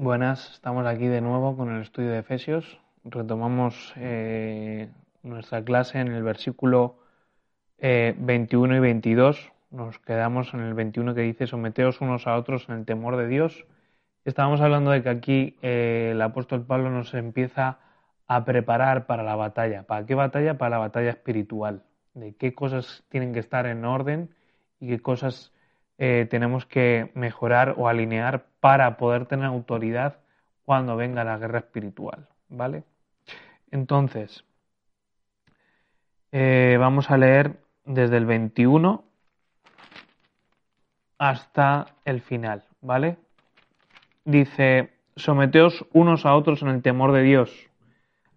Buenas, estamos aquí de nuevo con el estudio de Efesios. Retomamos eh, nuestra clase en el versículo 21 eh, y 22. Nos quedamos en el 21 que dice, someteos unos a otros en el temor de Dios. Estábamos hablando de que aquí eh, el apóstol Pablo nos empieza a preparar para la batalla. ¿Para qué batalla? Para la batalla espiritual. De qué cosas tienen que estar en orden y qué cosas tenemos que mejorar o alinear para poder tener autoridad cuando venga la guerra espiritual. ¿Vale? Entonces, eh, vamos a leer desde el 21 hasta el final, ¿vale? Dice, someteos unos a otros en el temor de Dios.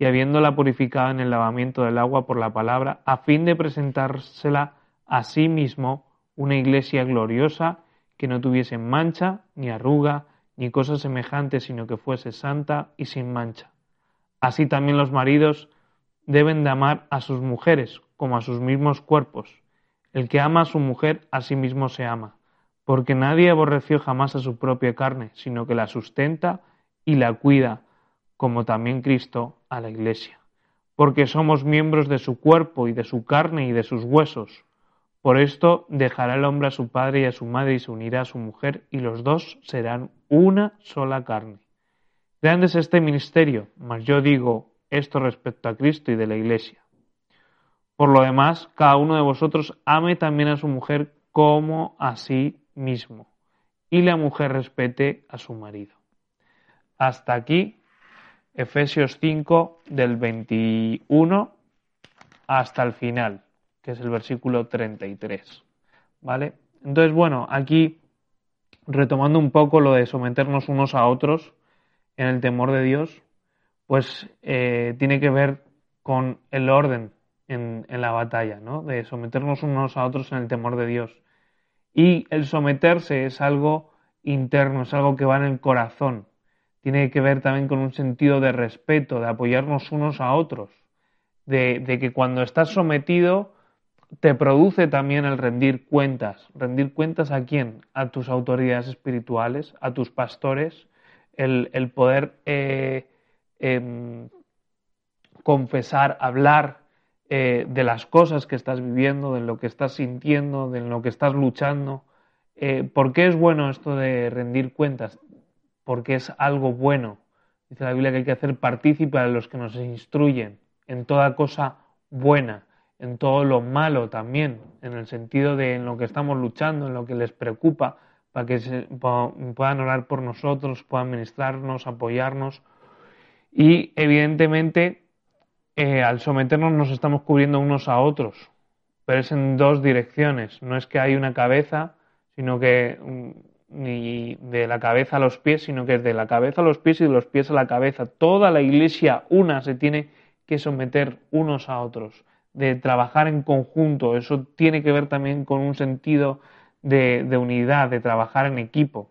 y habiéndola purificado en el lavamiento del agua por la palabra, a fin de presentársela a sí mismo una Iglesia gloriosa, que no tuviese mancha, ni arruga, ni cosa semejante, sino que fuese santa y sin mancha. Así también los maridos deben de amar a sus mujeres como a sus mismos cuerpos. El que ama a su mujer a sí mismo se ama, porque nadie aborreció jamás a su propia carne, sino que la sustenta y la cuida, como también Cristo a la Iglesia, porque somos miembros de su cuerpo y de su carne y de sus huesos. Por esto dejará el hombre a su padre y a su madre y se unirá a su mujer, y los dos serán una sola carne. Grande es este ministerio, mas yo digo esto respecto a Cristo y de la Iglesia. Por lo demás, cada uno de vosotros ame también a su mujer como a sí mismo, y la mujer respete a su marido. Hasta aquí, Efesios 5, del 21 hasta el final, que es el versículo 33. ¿Vale? Entonces, bueno, aquí retomando un poco lo de someternos unos a otros en el temor de Dios, pues eh, tiene que ver con el orden en, la batalla, ¿no? de someternos unos a otros en el temor de Dios. Y el someterse es algo interno, es algo que va en el corazón. Tiene que ver también con un sentido de respeto, de apoyarnos unos a otros, de, que cuando estás sometido te produce también el rendir cuentas. ¿Rendir cuentas a quién? A tus autoridades espirituales, a tus pastores, el, poder eh, em, confesar, hablar eh, de las cosas que estás viviendo, de lo que estás sintiendo, de lo que estás luchando. Eh, ¿Por qué es bueno esto de rendir cuentas? Porque es algo bueno. Dice la Biblia que hay que hacer partícipe a los que nos instruyen en toda cosa buena, en todo lo malo también, en el sentido de en lo que estamos luchando, en lo que les preocupa, para que se, puedan orar por nosotros, puedan ministrarnos, apoyarnos. Y evidentemente eh, al someternos nos estamos cubriendo unos a otros, pero es en dos direcciones. No es que hay una cabeza, sino que mm, ni de la cabeza a los pies, sino que es de la cabeza a los pies y de los pies a la cabeza. Toda la iglesia una se tiene que someter unos a otros, de trabajar en conjunto. Eso tiene que ver también con un sentido de unidad, de trabajar en equipo.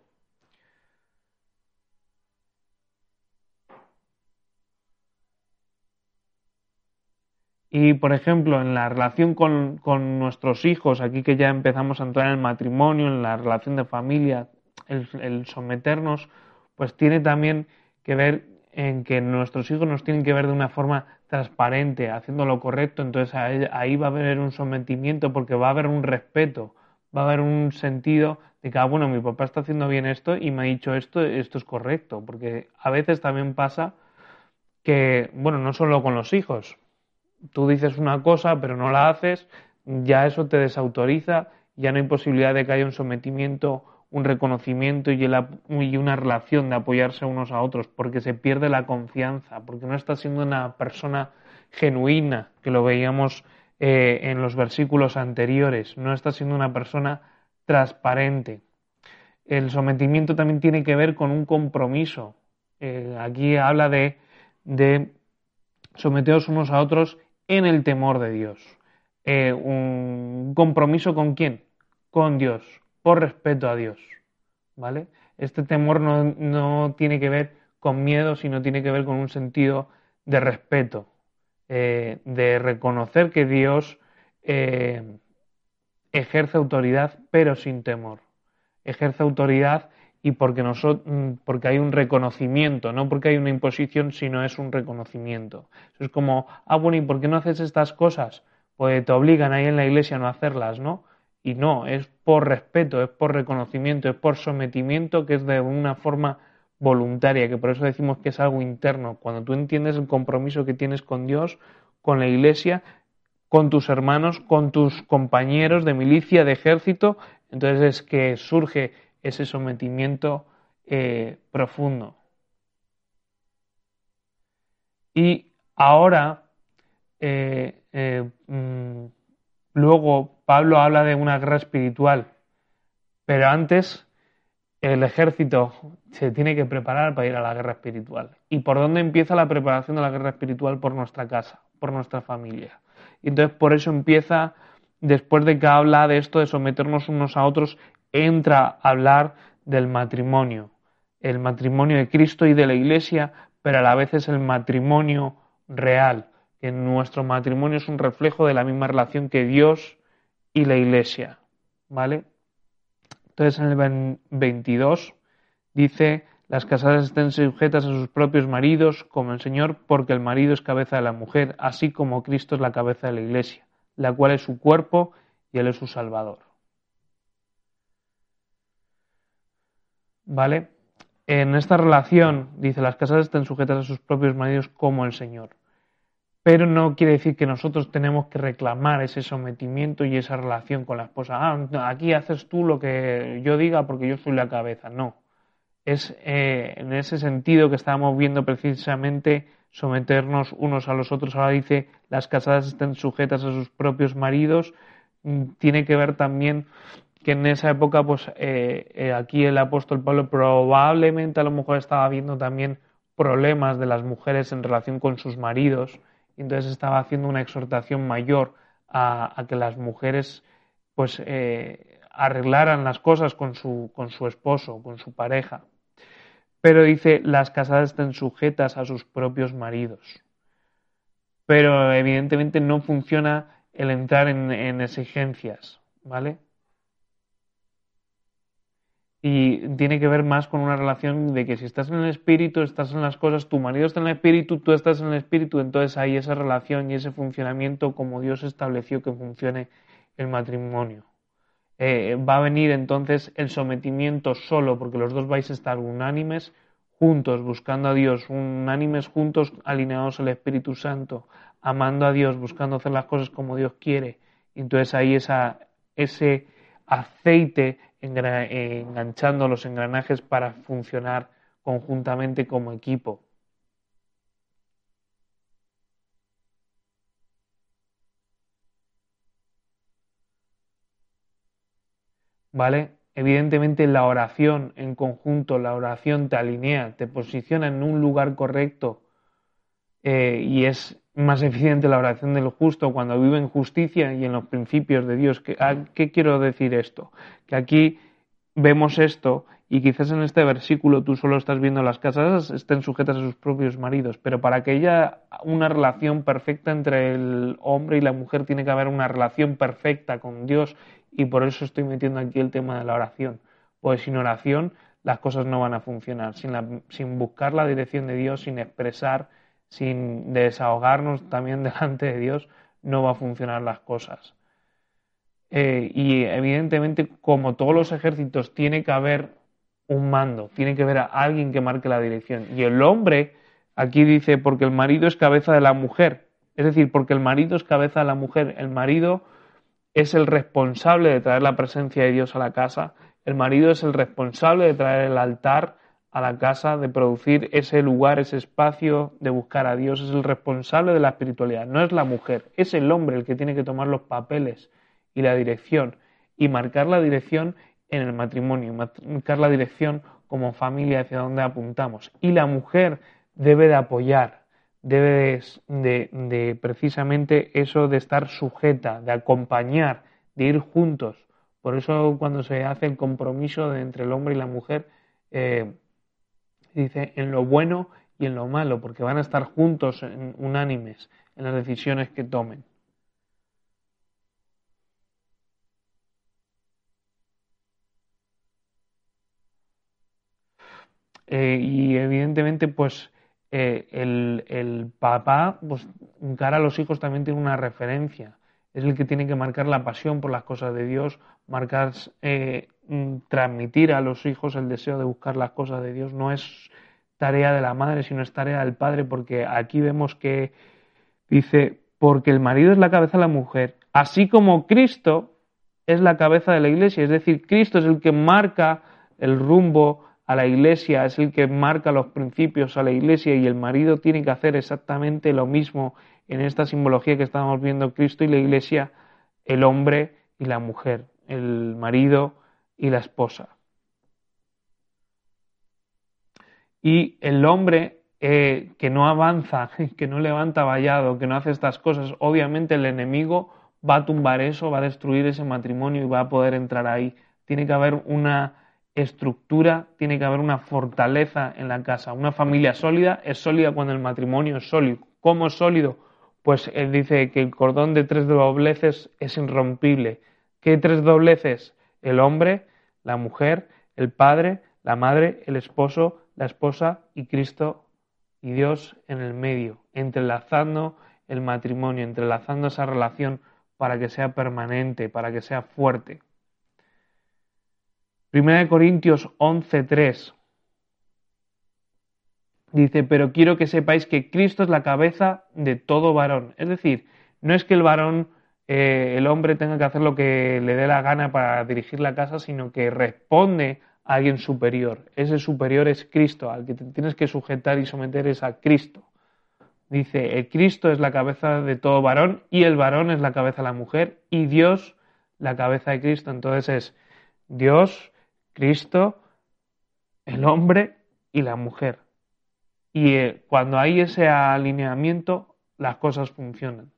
Y, por ejemplo, en la relación con, nuestros hijos, aquí que ya empezamos a entrar en el matrimonio, en la relación de familia, el, someternos, pues tiene también que ver en que nuestros hijos nos tienen que ver de una forma transparente, haciendo lo correcto, entonces ahí va a haber un sometimiento porque va a haber un respeto, va a haber un sentido de que, ah, bueno, mi papá está haciendo bien esto y me ha dicho esto, esto es correcto, porque a veces también pasa que, bueno, no solo con los hijos, tú dices una cosa pero no la haces, ya eso te desautoriza, ya no hay posibilidad de que haya un sometimiento, un reconocimiento y, una relación de apoyarse unos a otros, porque se pierde la confianza, porque no estás siendo una persona genuina, que lo veíamos eh, en los versículos anteriores, no está siendo una persona transparente. El sometimiento también tiene que ver con un compromiso. Eh, aquí habla de, de someteos unos a otros en el temor de Dios. Eh, un compromiso con quién? Con Dios, por respeto a Dios. ¿Vale? Este temor no, tiene que ver con miedo, sino tiene que ver con un sentido de respeto, eh, de reconocer que Dios eh, ejerce autoridad, pero sin temor. Ejerce autoridad y porque, nosotros, mm, porque hay un reconocimiento, no porque hay una imposición, sino es un reconocimiento. Es como, ah, bueno, ¿y por qué no haces estas cosas? Pues te obligan ahí en la iglesia a no hacerlas, ¿no? Y no, es por respeto, es por reconocimiento, es por sometimiento, que es de una forma voluntaria, que por eso decimos que es algo interno. Cuando tú entiendes el compromiso que tienes con Dios, con la iglesia, con tus hermanos, con tus compañeros de milicia, de ejército, entonces es que surge ese sometimiento eh, profundo. Y ahora, eh, eh, mm, luego Pablo habla de una guerra espiritual, pero antes el ejército se tiene que preparar para ir a la guerra espiritual. ¿Y por dónde empieza la preparación de la guerra espiritual? Por nuestra casa, por nuestra familia. Y entonces por eso empieza, después de que habla de esto de someternos unos a otros, entra a hablar del matrimonio, el matrimonio de Cristo y de la Iglesia, pero a la vez es el matrimonio real, que nuestro matrimonio es un reflejo de la misma relación que Dios y la Iglesia, ¿vale? Entonces en el 22 dice, las casadas estén sujetas a sus propios maridos como el Señor, porque el marido es cabeza de la mujer, así como Cristo es la cabeza de la Iglesia, la cual es su cuerpo y Él es su Salvador. ¿Vale? En esta relación, dice, las casadas están sujetas a sus propios maridos como el Señor. Pero no quiere decir que nosotros tenemos que reclamar ese sometimiento y esa relación con la esposa. Ah, aquí haces tú lo que yo diga porque yo soy la cabeza. No. Es eh, en ese sentido que estábamos viendo precisamente someternos unos a los otros. Ahora dice, las casadas estén sujetas a sus propios maridos. Mm, tiene que ver también que en esa época, pues eh, eh, aquí el apóstol Pablo probablemente a lo mejor estaba viendo también problemas de las mujeres en relación con sus maridos, y entonces estaba haciendo una exhortación mayor a, que las mujeres pues eh, arreglaran las cosas con su, con su esposo, con su pareja. Pero dice, las casadas estén sujetas a sus propios maridos. Pero evidentemente no funciona el entrar en, en exigencias, ¿vale? Y tiene que ver más con una relación de que si estás en el espíritu, estás en las cosas, tu marido está en el espíritu, tú estás en el espíritu, entonces hay esa relación y ese funcionamiento como Dios estableció que funcione el matrimonio. Eh, va a venir entonces el sometimiento solo, porque los dos vais a estar unánimes juntos, buscando a Dios, unánimes juntos, alineados al Espíritu Santo, amando a Dios, buscando hacer las cosas como Dios quiere. Entonces ahí esa, ese aceite enganchando los engranajes para funcionar conjuntamente como equipo. ¿Vale? Evidentemente la oración en conjunto, la oración te alinea, te posiciona en un lugar correcto eh, y es más eficiente la oración del justo cuando vive en justicia y en los principios de Dios. ¿Qué, ¿Qué, quiero decir esto? Que aquí vemos esto y quizás en este versículo tú solo estás viendo las casas estén sujetas a sus propios maridos, pero para que haya una relación perfecta entre el hombre y la mujer tiene que haber una relación perfecta con Dios y por eso estoy metiendo aquí el tema de la oración. Pues sin oración las cosas no van a funcionar, sin, sin buscar la dirección de Dios, sin expresar sin desahogarnos también delante de Dios, no va a funcionar las cosas. Eh, y evidentemente, como todos los ejércitos, tiene que haber un mando, tiene que haber a alguien que marque la dirección. Y el hombre, aquí dice, porque el marido es cabeza de la mujer. Es decir, porque el marido es cabeza de la mujer. El marido es el responsable de traer la presencia de Dios a la casa. El marido es el responsable de traer el altar a la casa, de producir ese lugar, ese espacio, de buscar a Dios. Es el responsable de la espiritualidad, no es la mujer, es el hombre el que tiene que tomar los papeles y la dirección y marcar la dirección en el matrimonio, marcar la dirección como familia hacia donde apuntamos. Y la mujer debe de apoyar, debe de, precisamente eso de estar sujeta, de acompañar, de ir juntos. Por eso cuando se hace el compromiso de entre el hombre y la mujer, eh, dice en lo bueno y en lo malo, porque van a estar juntos, en, unánimes, en las decisiones que tomen. Eh, y evidentemente, pues eh, el, el, papá, pues, cara a los hijos también tiene una referencia. Es el que tiene que marcar la pasión por las cosas de Dios, marcar, eh, mm, transmitir a los hijos el deseo de buscar las cosas de Dios. No es tarea de la madre, sino es tarea del padre, porque aquí vemos que dice, porque el marido es la cabeza de la mujer, así como Cristo es la cabeza de la iglesia, es decir, Cristo es el que marca el rumbo a la iglesia, es el que marca los principios a la iglesia y el marido tiene que hacer exactamente lo mismo en esta simbología que estamos viendo Cristo y la iglesia, el hombre y la mujer, el marido y la esposa. Y el hombre eh, que no avanza, que no levanta vallado, que no hace estas cosas, obviamente el enemigo va a tumbar eso, va a destruir ese matrimonio y va a poder entrar ahí. Tiene que haber una estructura, tiene que haber una fortaleza en la casa. Una familia sólida es sólida cuando el matrimonio es sólido. ¿Cómo es sólido? Pues él dice que el cordón de tres dobleces es irrompible. ¿Qué tres dobleces? El hombre, la mujer, el padre, la madre, el esposo, la esposa y Cristo y Dios en el medio, entrelazando el matrimonio, entrelazando esa relación para que sea permanente, para que sea fuerte. Primera de Corintios 11:3 dice, pero quiero que sepáis que Cristo es la cabeza de todo varón. Es decir, no es que el varón, eh, el hombre tenga que hacer lo que le dé la gana para dirigir la casa, sino que responde a alguien superior. Ese superior es Cristo, al que te tienes que sujetar y someter es a Cristo. Dice, el Cristo es la cabeza de todo varón y el varón es la cabeza de la mujer y Dios la cabeza de Cristo. Entonces es Dios Cristo, el hombre y la mujer. Y eh, cuando hay ese alineamiento, las cosas funcionan.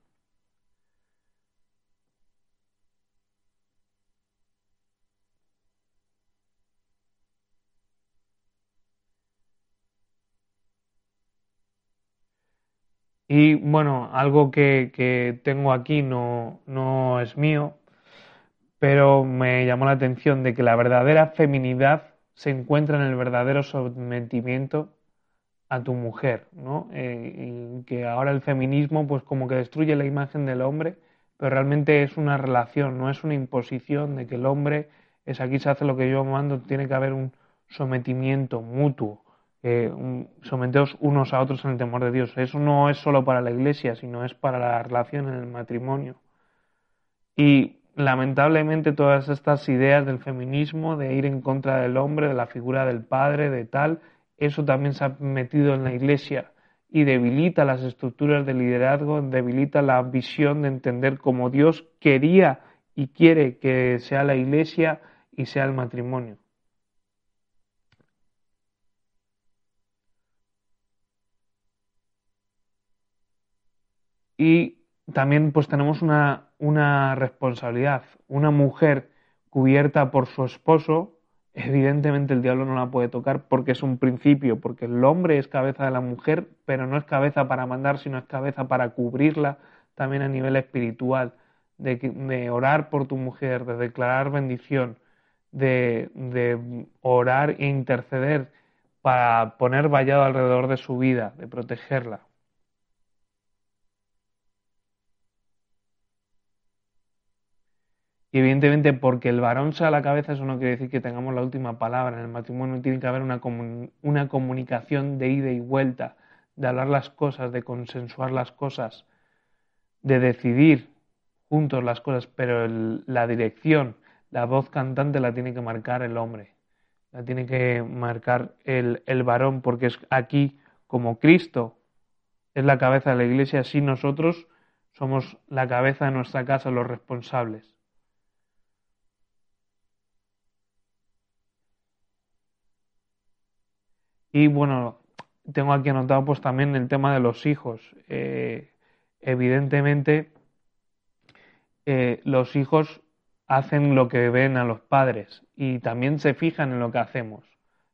Y bueno, algo que, que tengo aquí no, no es mío, pero me llamó la atención de que la verdadera feminidad se encuentra en el verdadero sometimiento a tu mujer, ¿no? Eh, que ahora el feminismo pues como que destruye la imagen del hombre, pero realmente es una relación, no es una imposición de que el hombre es aquí se hace lo que yo mando, tiene que haber un sometimiento mutuo, eh, someteos unos a otros en el temor de Dios. Eso no es solo para la iglesia, sino es para la relación en el matrimonio. Y lamentablemente todas estas ideas del feminismo, de ir en contra del hombre, de la figura del padre, de tal, eso también se ha metido en la iglesia y debilita las estructuras de liderazgo, debilita la visión de entender cómo Dios quería y quiere que sea la iglesia y sea el matrimonio. Y también pues tenemos una, una responsabilidad. Una mujer cubierta por su esposo, evidentemente el diablo no la puede tocar porque es un principio, porque el hombre es cabeza de la mujer, pero no es cabeza para mandar, sino es cabeza para cubrirla también a nivel espiritual, de, de orar por tu mujer, de declarar bendición, de, de orar e interceder para poner vallado alrededor de su vida, de protegerla. Y evidentemente, porque el varón sea la cabeza, eso no quiere decir que tengamos la última palabra. En el matrimonio tiene que haber una, una comunicación de ida y vuelta, de hablar las cosas, de consensuar las cosas, de decidir juntos las cosas, pero la dirección, la voz cantante la tiene que marcar el hombre. la tiene que marcar el, el varón, porque es aquí como Cristo es la cabeza de la iglesia, así nosotros somos la cabeza de nuestra casa, los responsables. Y bueno, tengo aquí anotado pues también el tema de los hijos. Eh, evidentemente, eh, los hijos hacen lo que ven a los padres y también se fijan en lo que hacemos.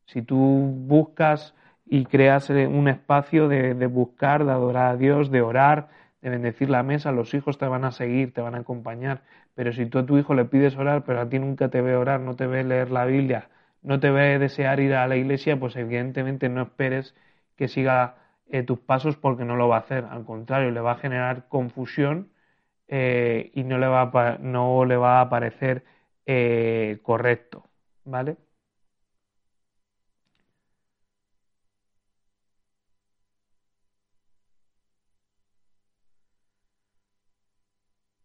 Si tú buscas y creas eh, un espacio de, de, buscar, de adorar a Dios, de orar, de bendecir la mesa, los hijos te van a seguir, te van a acompañar. Pero si tú a tu hijo le pides orar, pero a ti nunca te ve orar, no te ve leer la Biblia, no te ve desear ir a la iglesia, pues evidentemente no esperes que siga eh, tus pasos porque no lo va a hacer. Al contrario, le va a generar confusión eh, y no le, va a, no le va a parecer eh, correcto. ¿Vale?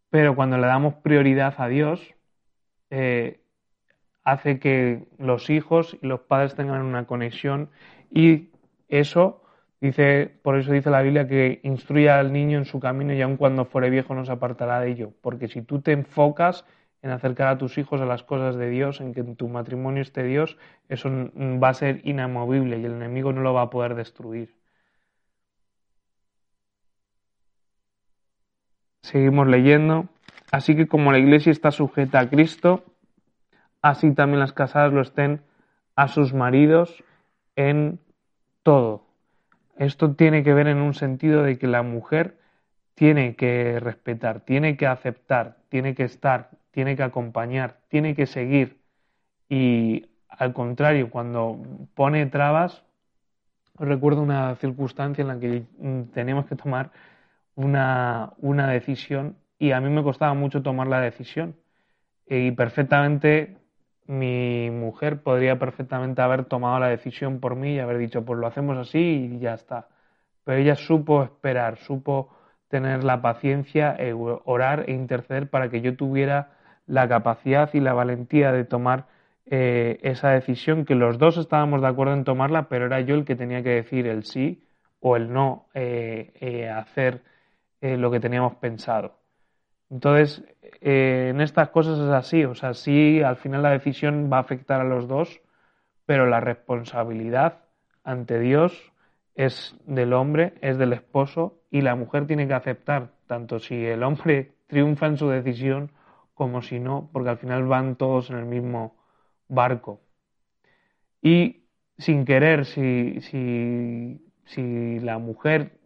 Pero cuando le damos prioridad a Dios, hace que los hijos y los padres tengan una conexión y eso dice, por eso dice la Biblia que instruya al niño en su camino y aun cuando fuere viejo no se apartará de ello, porque si tú te enfocas en acercar a tus hijos a las cosas de Dios, en que en tu matrimonio esté Dios, eso va a ser inamovible y el enemigo no lo va a poder destruir. Seguimos leyendo. Así que como la iglesia está sujeta a Cristo, así también las casadas lo estén a sus maridos en todo. Esto tiene que ver en un sentido de que la mujer tiene que respetar, tiene que aceptar, tiene que estar, tiene que acompañar, tiene que seguir. Y al contrario, cuando pone trabas, recuerdo una circunstancia en la que teníamos que tomar una, una decisión y a mí me costaba mucho tomar la decisión. Y perfectamente mi mujer podría perfectamente haber tomado la decisión por mí y haber dicho, pues lo hacemos así y ya está. Pero ella supo esperar, supo tener la paciencia, e orar e interceder para que yo tuviera la capacidad y la valentía de tomar eh, esa decisión, que los dos estábamos de acuerdo en tomarla, pero era yo el que tenía que decir el sí o el no eh, eh, hacer lo que teníamos pensado. Entonces, eh, en estas cosas es así, o sea, sí, al final la decisión va a afectar a los dos, pero la responsabilidad ante Dios es del hombre, es del esposo, y la mujer tiene que aceptar, tanto si el hombre triunfa en su decisión como si no, porque al final van todos en el mismo barco. Y sin querer, si, si, si la mujer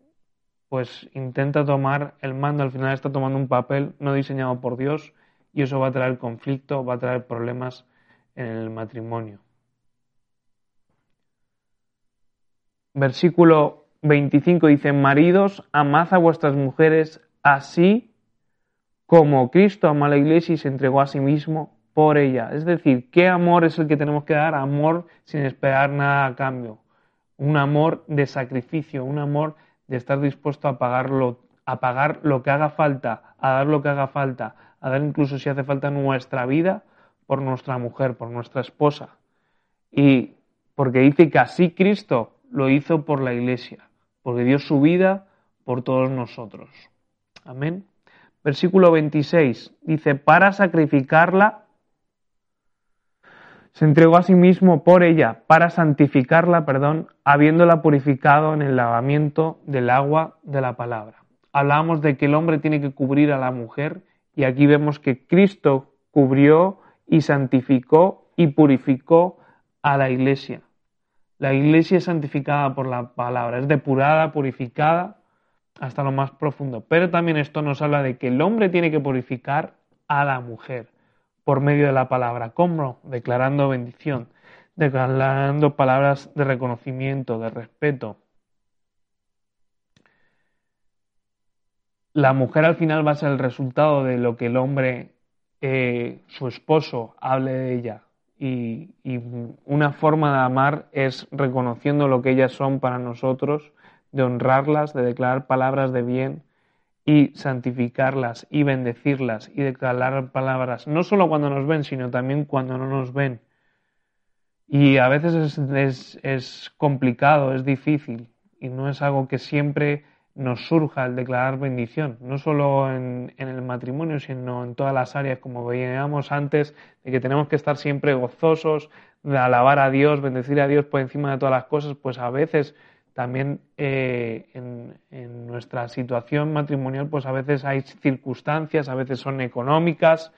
pues intenta tomar el mando, al final está tomando un papel no diseñado por Dios y eso va a traer conflicto, va a traer problemas en el matrimonio. Versículo 25 dice, maridos, amad a vuestras mujeres así como Cristo amó a la iglesia y se entregó a sí mismo por ella. Es decir, ¿qué amor es el que tenemos que dar? Amor sin esperar nada a cambio. Un amor de sacrificio, un amor de estar dispuesto a a pagar lo que haga falta, a dar lo que haga falta, a dar incluso si hace falta nuestra vida por nuestra mujer, por nuestra esposa. Y porque dice que así Cristo lo hizo por la iglesia, porque dio su vida por todos nosotros. Amén. Versículo 26 dice, para sacrificarla se entregó a sí mismo por ella para santificarla, perdón, habiéndola purificado en el lavamiento del agua de la palabra. Hablábamos de que el hombre tiene que cubrir a la mujer y aquí vemos que Cristo cubrió y santificó y purificó a la iglesia. La iglesia es santificada por la palabra, es depurada, purificada hasta lo más profundo. Pero también esto nos habla de que el hombre tiene que purificar a la mujer por medio de la palabra. ¿Cómo? Declarando bendición, declarando palabras de reconocimiento, de respeto. La mujer al final va a ser el resultado de lo que el hombre, eh, su esposo, hable de ella. Y, y una forma de amar es reconociendo lo que ellas son para nosotros, de honrarlas, de declarar palabras de bien, y santificarlas y bendecirlas y declarar palabras, no solo cuando nos ven, sino también cuando no nos ven. Y a veces es, complicado, es difícil y no es algo que siempre nos surja el declarar bendición, no solo en, en, el matrimonio, sino en todas las áreas, como veíamos antes, de que tenemos que estar siempre gozosos, de alabar a Dios, bendecir a Dios por encima de todas las cosas, pues a veces también eh, en, nuestra situación matrimonial, pues a veces hay circunstancias, a veces son económicas,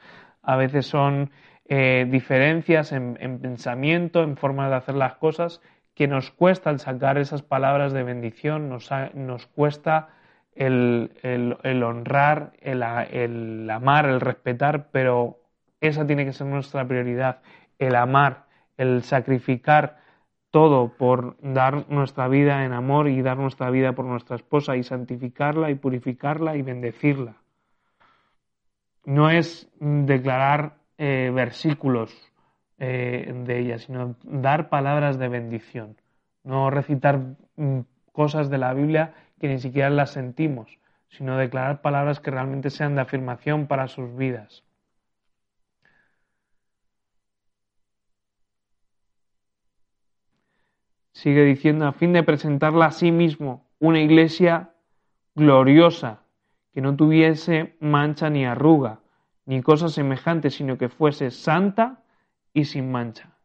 a veces son eh, diferencias en, pensamiento, en forma de hacer las cosas, que nos cuesta el sacar esas palabras de bendición, nos, nos cuesta el, honrar, el, el amar, el respetar, pero esa tiene que ser nuestra prioridad, el amar, el sacrificar todo por dar nuestra vida en amor y dar nuestra vida por nuestra esposa y santificarla y purificarla y bendecirla. No es declarar eh, versículos eh, de ella, sino dar palabras de bendición. No recitar mm, cosas de la Biblia que ni siquiera las sentimos, sino declarar palabras que realmente sean de afirmación para sus vidas. Sigue diciendo, a fin de presentarla a sí mismo una iglesia gloriosa, que no tuviese mancha ni arruga, ni cosa semejante, sino que fuese santa y sin mancha.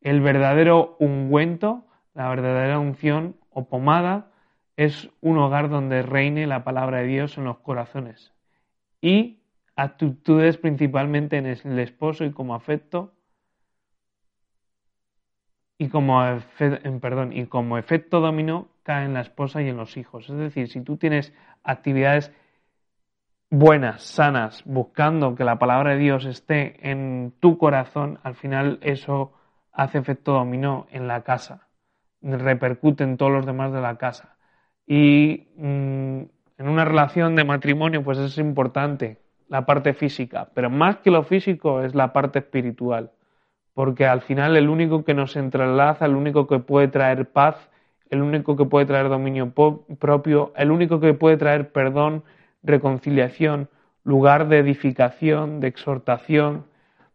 El verdadero ungüento, la verdadera unción o pomada, es un hogar donde reine la palabra de Dios en los corazones. Y actitudes principalmente en el esposo y como afecto y como, perdón, y como efecto dominó cae en la esposa y en los hijos. Es decir, si tú tienes actividades buenas, sanas, buscando que la palabra de Dios esté en tu corazón, al final eso hace efecto dominó en la casa, repercute en todos los demás de la casa. Y mm, en una relación de matrimonio, pues es importante la parte física, pero más que lo físico es la parte espiritual, porque al final el único que nos entrelaza, el único que puede traer paz, el único que puede traer dominio propio, el único que puede traer perdón, reconciliación, lugar de edificación, de exhortación,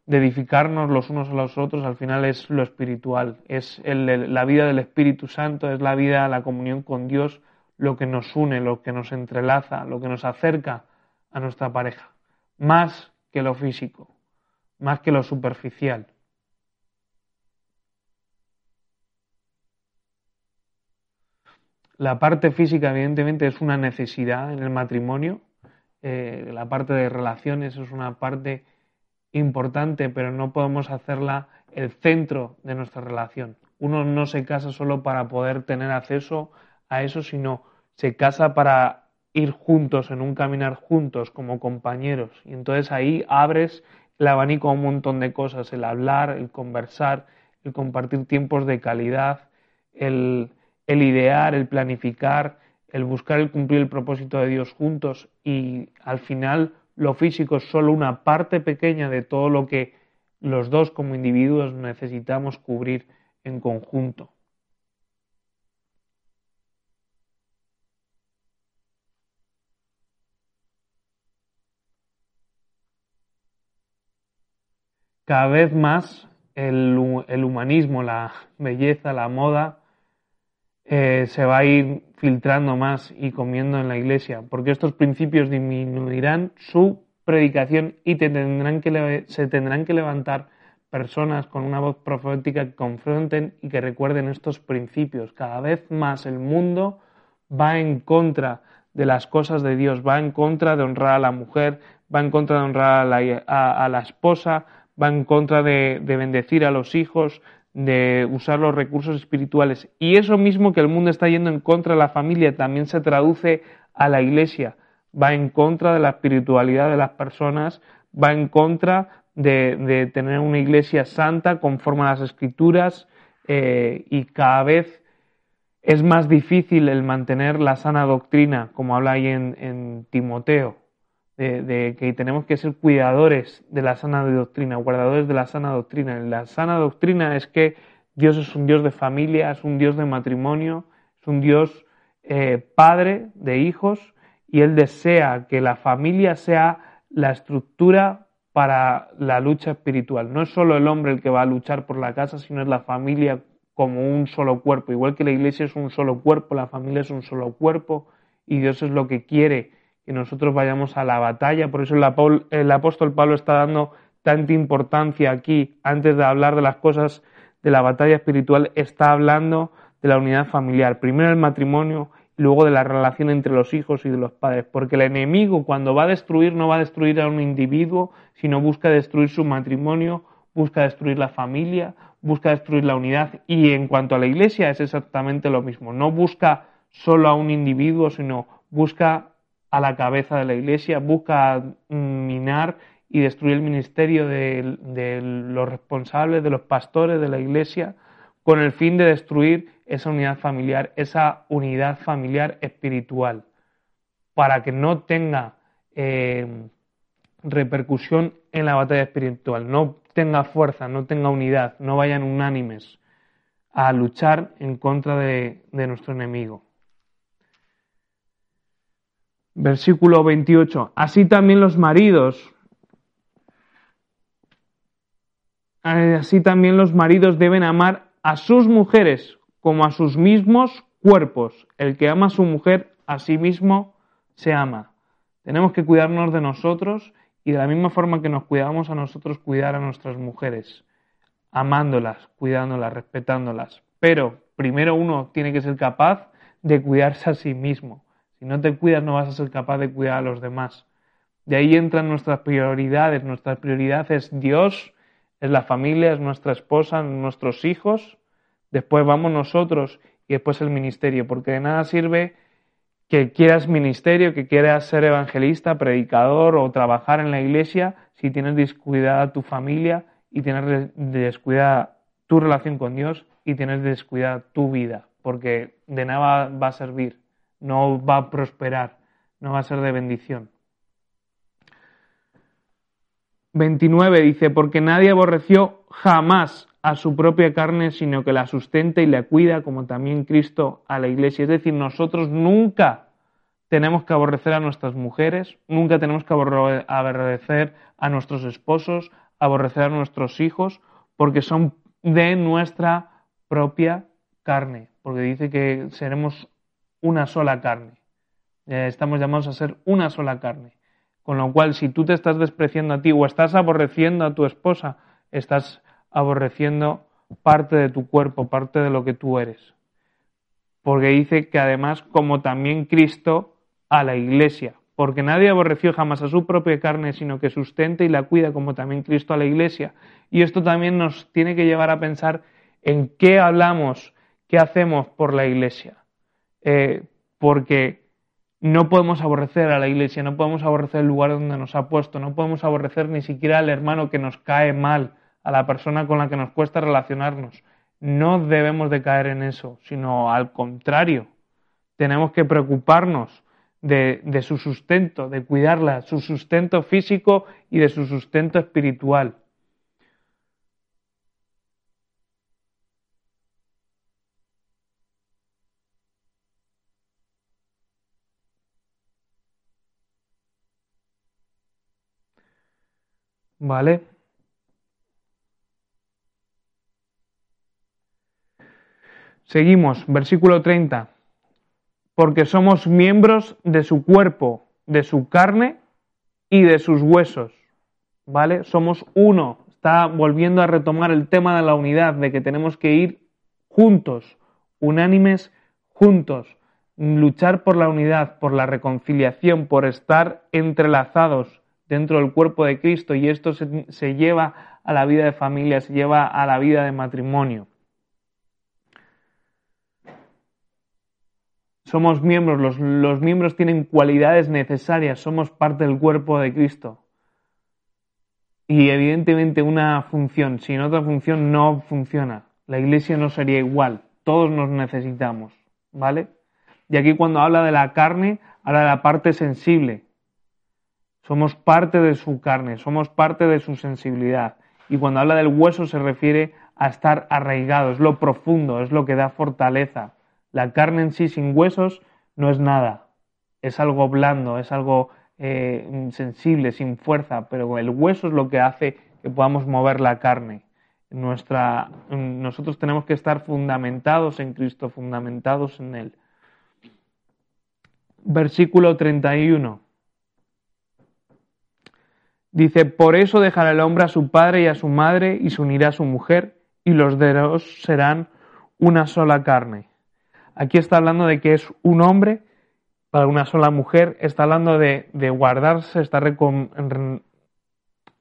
de edificarnos los unos a los otros, al final es lo espiritual, es la vida del Espíritu Santo, es la vida, la comunión con Dios, lo que nos une, lo que nos entrelaza, lo que nos acerca a nuestra pareja más que lo físico, más que lo superficial. La parte física, evidentemente, es una necesidad en el matrimonio. Eh, la parte de relaciones es una parte importante, pero no podemos hacerla el centro de nuestra relación. Uno no se casa solo para poder tener acceso a eso, sino se casa para ir juntos, en un caminar juntos como compañeros. Y entonces ahí abres el abanico a un montón de cosas, el hablar, el conversar, el compartir tiempos de calidad, el, el idear, el planificar, el buscar el cumplir el propósito de Dios juntos y al final lo físico es solo una parte pequeña de todo lo que los dos como individuos necesitamos cubrir en conjunto. Cada vez más el, humanismo, la belleza, la moda, eh, se va a ir filtrando más y comiendo en la iglesia, porque estos principios disminuirán su predicación y se tendrán que levantar personas con una voz profética que confronten y que recuerden estos principios. Cada vez más el mundo va en contra de las cosas de Dios, va en contra de honrar a la mujer, va en contra de honrar a la esposa, va en contra de, bendecir a los hijos, de usar los recursos espirituales. Y eso mismo que el mundo está yendo en contra de la familia también se traduce a la iglesia. Va en contra de la espiritualidad de las personas, va en contra de, tener una iglesia santa conforme a las escrituras eh, y cada vez es más difícil el mantener la sana doctrina, como habla ahí en Timoteo de, que tenemos que ser cuidadores de la sana doctrina, guardadores de la sana doctrina. La sana doctrina es que Dios es un Dios de familia, es un Dios de matrimonio, es un Dios eh, padre de hijos y Él desea que la familia sea la estructura para la lucha espiritual. No es solo el hombre el que va a luchar por la casa, sino es la familia como un solo cuerpo. Igual que la iglesia es un solo cuerpo, la familia es un solo cuerpo y Dios es lo que quiere que nosotros vayamos a la batalla. Por eso el, el apóstol Pablo está dando tanta importancia aquí, antes de hablar de las cosas de la batalla espiritual, está hablando de la unidad familiar. Primero el matrimonio y luego de la relación entre los hijos y de los padres. Porque el enemigo cuando va a destruir no va a destruir a un individuo, sino busca destruir su matrimonio, busca destruir la familia, busca destruir la unidad. Y en cuanto a la iglesia es exactamente lo mismo. No busca solo a un individuo, sino busca a la cabeza de la iglesia, busca minar y destruir el ministerio de, los responsables, de los pastores de la iglesia, con el fin de destruir esa unidad familiar, esa unidad familiar espiritual, para que no tenga eh, repercusión en la batalla espiritual, no tenga fuerza, no tenga unidad, no vayan unánimes a luchar en contra de nuestro enemigo. Versículo 28. Así también los maridos así también los maridos deben amar a sus mujeres como a sus mismos cuerpos. El que ama a su mujer, a sí mismo se ama. Tenemos que cuidarnos de nosotros y de la misma forma que nos cuidamos a nosotros, cuidar a nuestras mujeres, amándolas, cuidándolas, respetándolas. Pero primero uno tiene que ser capaz de cuidarse a sí mismo. Si no te cuidas no vas a ser capaz de cuidar a los demás. De ahí entran nuestras prioridades. Nuestra prioridad es Dios, es la familia, es nuestra esposa, nuestros hijos, después vamos nosotros y después el ministerio, porque de nada sirve que quieras ministerio, que quieras ser evangelista, predicador o trabajar en la iglesia si tienes descuidada tu familia y tienes descuidada tu relación con Dios y tienes descuidada tu vida, porque de nada va a servir, no va a prosperar, no va a ser de bendición. 29 dice, porque nadie aborreció jamás a su propia carne, sino que la sustenta y la cuida, como también Cristo a la iglesia. Es decir, nosotros nunca tenemos que aborrecer a nuestras mujeres, nunca tenemos que aborrecer a nuestros esposos, aborrecer a nuestros hijos, porque son de nuestra propia carne, porque dice que seremos una sola carne. Eh, estamos llamados a ser una sola carne. Con lo cual, si tú te estás despreciando a ti o estás aborreciendo a tu esposa, estás aborreciendo parte de tu cuerpo, parte de lo que tú eres. Porque dice que además, como también Cristo a la iglesia, porque nadie aborreció jamás a su propia carne, sino que sustenta y la cuida como también Cristo a la iglesia. Y esto también nos tiene que llevar a pensar en qué hablamos, qué hacemos por la iglesia. Eh, porque no podemos aborrecer a la iglesia, no podemos aborrecer el lugar donde nos ha puesto, no podemos aborrecer ni siquiera al hermano que nos cae mal, a la persona con la que nos cuesta relacionarnos. No debemos de caer en eso, sino al contrario, tenemos que preocuparnos de, de su sustento, de cuidarla, su sustento físico y de su sustento espiritual. ¿Vale? Seguimos, versículo 30. Porque somos miembros de su cuerpo, de su carne y de sus huesos. ¿Vale? Somos uno. Está volviendo a retomar el tema de la unidad, de que tenemos que ir juntos, unánimes, juntos. Luchar por la unidad, por la reconciliación, por estar entrelazados dentro del cuerpo de Cristo y esto se, lleva a la vida de familia, se lleva a la vida de matrimonio. Somos miembros, los, los, miembros tienen cualidades necesarias, somos parte del cuerpo de Cristo. Y evidentemente una función, sin otra función no funciona. La iglesia no sería igual, todos nos necesitamos, ¿vale? Y aquí cuando habla de la carne, habla de la parte sensible, somos parte de su carne, somos parte de su sensibilidad. Y cuando habla del hueso se refiere a estar arraigado, es lo profundo, es lo que da fortaleza. La carne en sí sin huesos no es nada, es algo blando, es algo eh, sensible, sin fuerza, pero el hueso es lo que hace que podamos mover la carne. Nuestra, nosotros tenemos que estar fundamentados en Cristo, fundamentados en Él. Versículo 31. Dice, por eso dejará el hombre a su padre y a su madre y se unirá a su mujer y los dos serán una sola carne. Aquí está hablando de que es un hombre para una sola mujer, está hablando de, guardarse, está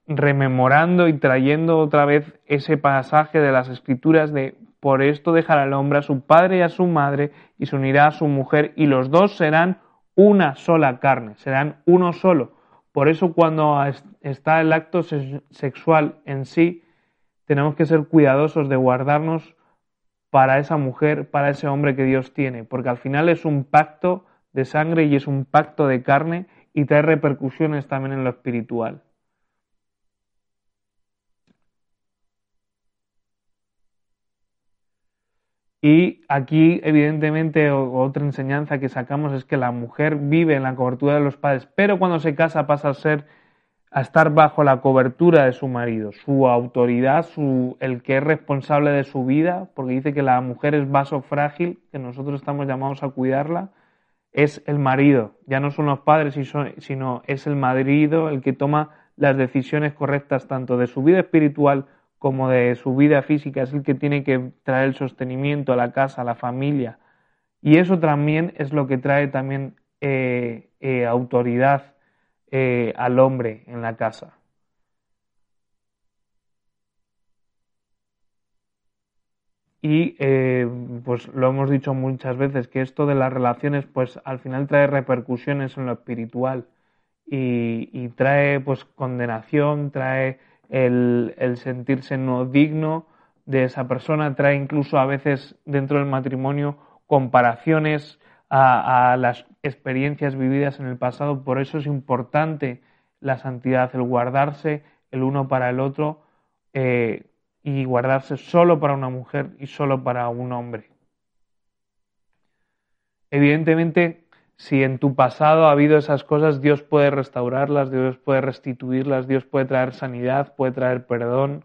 rememorando y trayendo otra vez ese pasaje de las escrituras de por esto dejará el hombre a su padre y a su madre y se unirá a su mujer y los dos serán una sola carne, serán uno solo. Por eso cuando está el acto sexual en sí, tenemos que ser cuidadosos de guardarnos para esa mujer, para ese hombre que Dios tiene, porque al final es un pacto de sangre y es un pacto de carne y trae repercusiones también en lo espiritual. Y aquí, evidentemente, otra enseñanza que sacamos es que la mujer vive en la cobertura de los padres, pero cuando se casa pasa a ser a estar bajo la cobertura de su marido, su autoridad, su, el que es responsable de su vida, porque dice que la mujer es vaso frágil, que nosotros estamos llamados a cuidarla, es el marido, ya no son los padres, sino es el marido el que toma las decisiones correctas tanto de su vida espiritual como de su vida física, es el que tiene que traer el sostenimiento a la casa, a la familia. Y eso también es lo que trae también eh, eh, autoridad eh, al hombre en la casa. Y pues lo hemos dicho muchas veces que esto de las relaciones pues al final trae repercusiones en lo espiritual y, y trae pues condenación, trae el, sentirse no digno de esa persona, trae incluso a veces dentro del matrimonio comparaciones a, las experiencias vividas en el pasado. Por eso es importante la santidad, el guardarse el uno para el otro eh, y guardarse solo para una mujer y solo para un hombre. Evidentemente, si en tu pasado ha habido esas cosas, Dios puede restaurarlas, Dios puede restituirlas, Dios puede traer sanidad, puede traer perdón.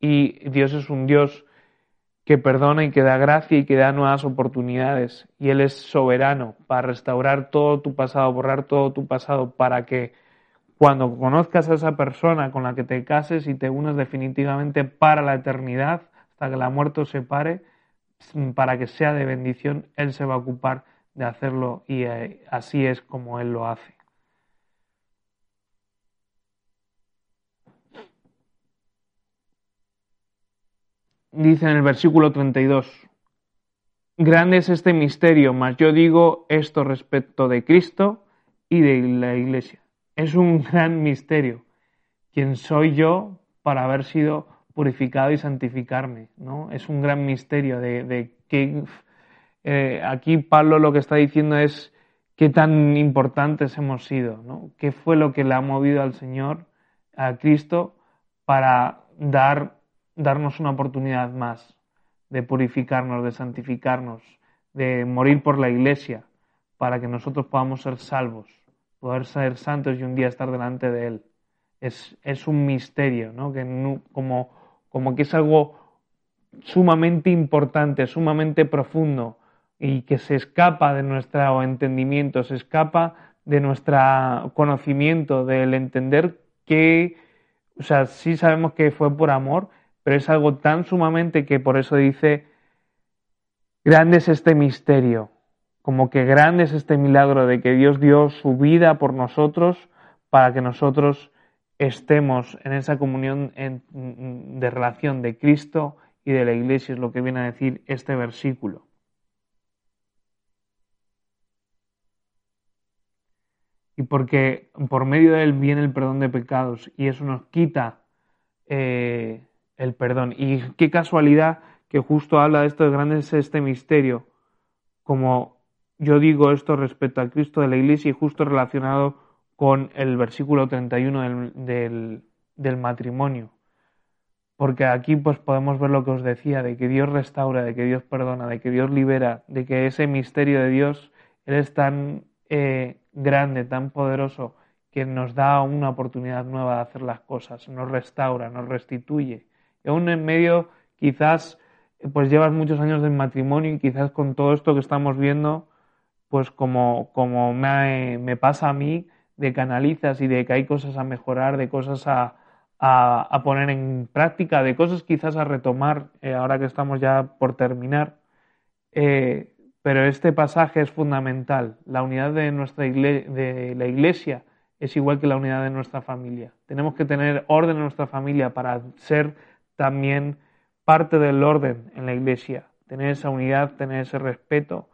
Y Dios es un Dios que perdona y que da gracia y que da nuevas oportunidades. Y Él es soberano para restaurar todo tu pasado, borrar todo tu pasado, para que cuando conozcas a esa persona con la que te cases y te unas definitivamente para la eternidad, hasta que la muerte os separe, para que sea de bendición, Él se va a ocupar de hacerlo y eh, así es como Él lo hace. Dice en el versículo 32, Grande es este misterio, mas yo digo esto respecto de Cristo y de la Iglesia. Es un gran misterio. ¿Quién soy yo para haber sido purificado y santificarme? ¿no? Es un gran misterio de, de que eh, aquí Pablo lo que está diciendo es qué tan importantes hemos sido, ¿no? qué fue lo que le ha movido al Señor, a Cristo, para dar, darnos una oportunidad más de purificarnos, de santificarnos, de morir por la iglesia, para que nosotros podamos ser salvos, poder ser santos y un día estar delante de Él. Es, es un misterio, ¿no? Que como, como que es algo sumamente importante, sumamente profundo, y que se escapa de nuestro entendimiento, se escapa de nuestro conocimiento, del entender que, o sea, sí sabemos que fue por amor, pero es algo tan sumamente que por eso dice, grande es este misterio, como que grande es este milagro de que Dios dio su vida por nosotros para que nosotros estemos en esa comunión de relación de Cristo y de la Iglesia, es lo que viene a decir este versículo. Y porque por medio de él viene el perdón de pecados y eso nos quita eh, el perdón. Y qué casualidad que justo habla de esto de grande es este misterio, como yo digo esto respecto a Cristo de la Iglesia y justo relacionado con el versículo 31 del, del, del matrimonio. Porque aquí pues podemos ver lo que os decía, de que Dios restaura, de que Dios perdona, de que Dios libera, de que ese misterio de Dios, Él es tan eh, grande, tan poderoso, que nos da una oportunidad nueva de hacer las cosas, nos restaura, nos restituye. Y aún en medio, quizás, pues llevas muchos años de matrimonio y quizás con todo esto que estamos viendo, pues como, como me, pasa a mí, de que analizas y de que hay cosas a mejorar, de cosas a, a, poner en práctica, de cosas quizás a retomar eh, ahora que estamos ya por terminar. Eh, pero este pasaje es fundamental. La unidad de, nuestra de la iglesia es igual que la unidad de nuestra familia. Tenemos que tener orden en nuestra familia para ser también parte del orden en la iglesia, tener esa unidad, tener ese respeto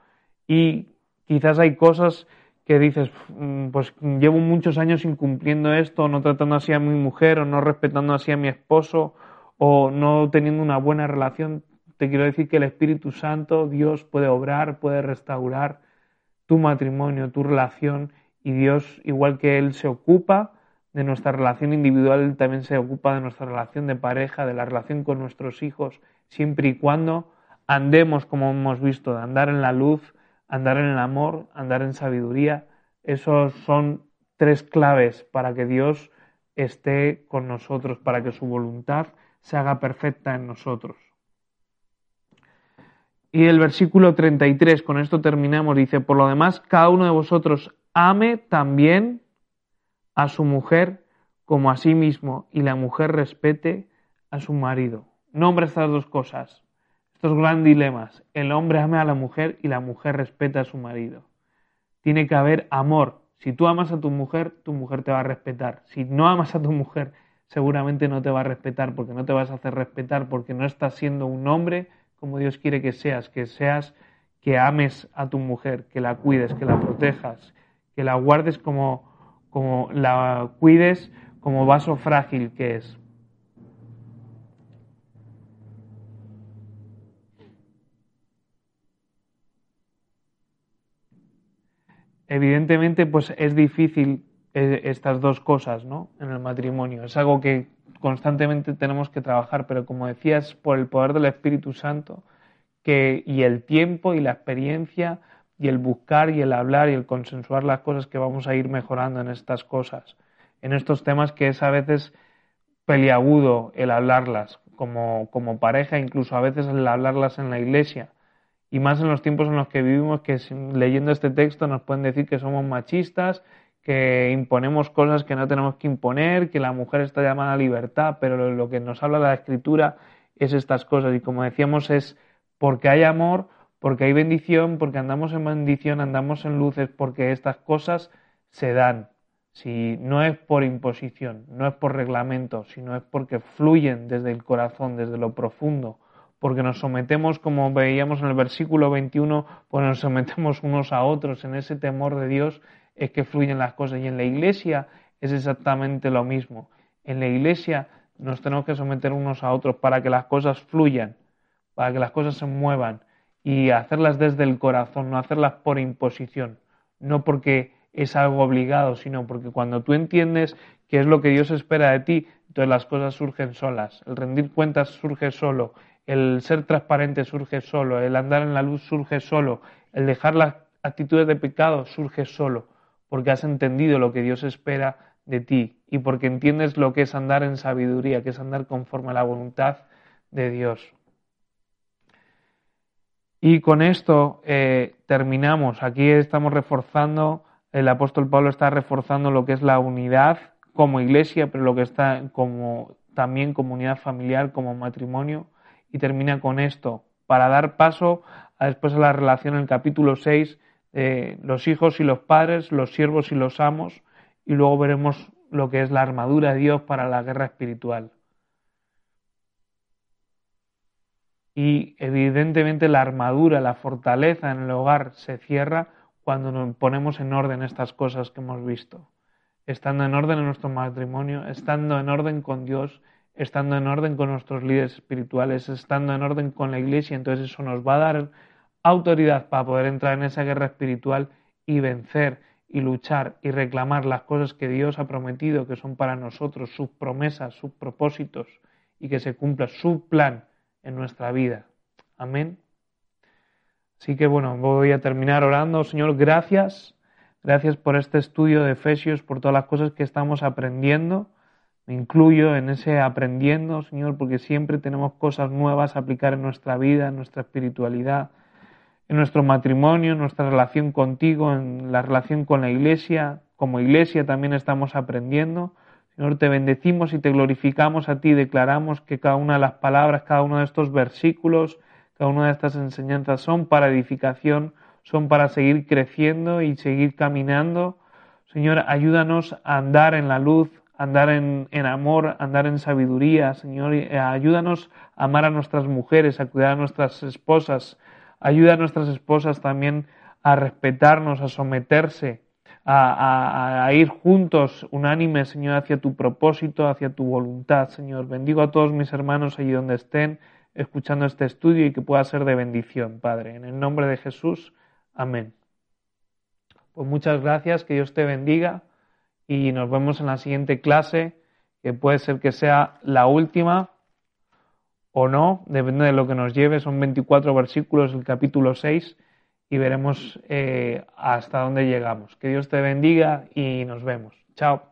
y quizás hay cosas que dices, mm, pues llevo muchos años incumpliendo esto, no tratando así a mi mujer, o no respetando así a mi esposo, o no teniendo una buena relación, te quiero decir que el Espíritu Santo, Dios puede obrar, puede restaurar tu matrimonio, tu relación, y Dios, igual que Él se ocupa de nuestra relación individual, también se ocupa de nuestra relación de pareja, de la relación con nuestros hijos, siempre y cuando andemos como hemos visto, de andar en la luz, andar en el amor, andar en sabiduría. Esos son tres claves para que Dios esté con nosotros, para que su voluntad se haga perfecta en nosotros. Y el versículo 33, con esto terminamos, dice, por lo demás, cada uno de vosotros ame también a su mujer como a sí mismo y la mujer respete a su marido. Nombra estas dos cosas, estos grandes dilemas. El hombre ama a la mujer y la mujer respeta a su marido. Tiene que haber amor. Si tú amas a tu mujer, tu mujer te va a respetar. Si no amas a tu mujer, seguramente no te va a respetar porque no te vas a hacer respetar porque no estás siendo un hombre como Dios quiere que seas, que seas que ames a tu mujer, que la cuides, que la protejas, que la guardes como, como la cuides como vaso frágil que es. evidentemente pues es difícil eh, estas dos cosas ¿no? en el matrimonio. Es algo que constantemente tenemos que trabajar, pero como decías, por el poder del Espíritu Santo que, y el tiempo y la experiencia y el buscar y el hablar y el consensuar las cosas que vamos a ir mejorando en estas cosas, en estos temas que es a veces peliagudo el hablarlas como, como pareja, incluso a veces el hablarlas en la iglesia. Y más en los tiempos en los que vivimos, que leyendo este texto nos pueden decir que somos machistas, que imponemos cosas que no tenemos que imponer, que la mujer está llamada a libertad, pero lo que nos habla la escritura es estas cosas. Y como decíamos, es porque hay amor, porque hay bendición, porque andamos en bendición, andamos en luces, porque estas cosas se dan. Si no es por imposición, no es por reglamento, sino es porque fluyen desde el corazón, desde lo profundo porque nos sometemos, como veíamos en el versículo 21, pues nos sometemos unos a otros en ese temor de Dios, es que fluyen las cosas. Y en la iglesia es exactamente lo mismo. En la iglesia nos tenemos que someter unos a otros para que las cosas fluyan, para que las cosas se muevan. Y hacerlas desde el corazón, no hacerlas por imposición, no porque es algo obligado, sino porque cuando tú entiendes qué es lo que Dios espera de ti, entonces las cosas surgen solas, el rendir cuentas surge solo, el ser transparente surge solo, el andar en la luz surge solo, el dejar las actitudes de pecado surge solo, porque has entendido lo que Dios espera de ti y porque entiendes lo que es andar en sabiduría, que es andar conforme a la voluntad de Dios. Y con esto eh, terminamos. Aquí estamos reforzando, el apóstol Pablo está reforzando lo que es la unidad como iglesia, pero lo que está como también comunidad familiar, como matrimonio y termina con esto, para dar paso a después a la relación en el capítulo 6 de los hijos y los padres, los siervos y los amos, y luego veremos lo que es la armadura de Dios para la guerra espiritual. Y evidentemente la armadura, la fortaleza en el hogar se cierra cuando nos ponemos en orden estas cosas que hemos visto. Estando en orden en nuestro matrimonio, estando en orden con Dios estando en orden con nuestros líderes espirituales, estando en orden con la iglesia, entonces eso nos va a dar autoridad para poder entrar en esa guerra espiritual y vencer y luchar y reclamar las cosas que Dios ha prometido, que son para nosotros, sus promesas, sus propósitos y que se cumpla su plan en nuestra vida. Amén. Así que bueno, voy a terminar orando. Señor, gracias. Gracias por este estudio de Efesios, por todas las cosas que estamos aprendiendo. Me incluyo en ese aprendiendo, Señor, porque siempre tenemos cosas nuevas a aplicar en nuestra vida, en nuestra espiritualidad, en nuestro matrimonio, en nuestra relación contigo, en la relación con la iglesia. Como iglesia también estamos aprendiendo. Señor, te bendecimos y te glorificamos a ti. Declaramos que cada una de las palabras, cada uno de estos versículos, cada una de estas enseñanzas son para edificación, son para seguir creciendo y seguir caminando. Señor, ayúdanos a andar en la luz, andar en, amor, andar en sabiduría, Señor. Eh, ayúdanos a amar a nuestras mujeres, a cuidar a nuestras esposas. Ayuda a nuestras esposas también a respetarnos, a someterse, a, ir juntos, unánimes, Señor, hacia tu propósito, hacia tu voluntad, Señor. Bendigo a todos mis hermanos allí donde estén, escuchando este estudio y que pueda ser de bendición, Padre. En el nombre de Jesús. Amén. Pues muchas gracias, que Dios te bendiga y nos vemos en la siguiente clase, que puede ser que sea la última o no, depende de lo que nos lleve, son 24 versículos del capítulo 6 y veremos eh, hasta dónde llegamos. Que Dios te bendiga y nos vemos. Chao.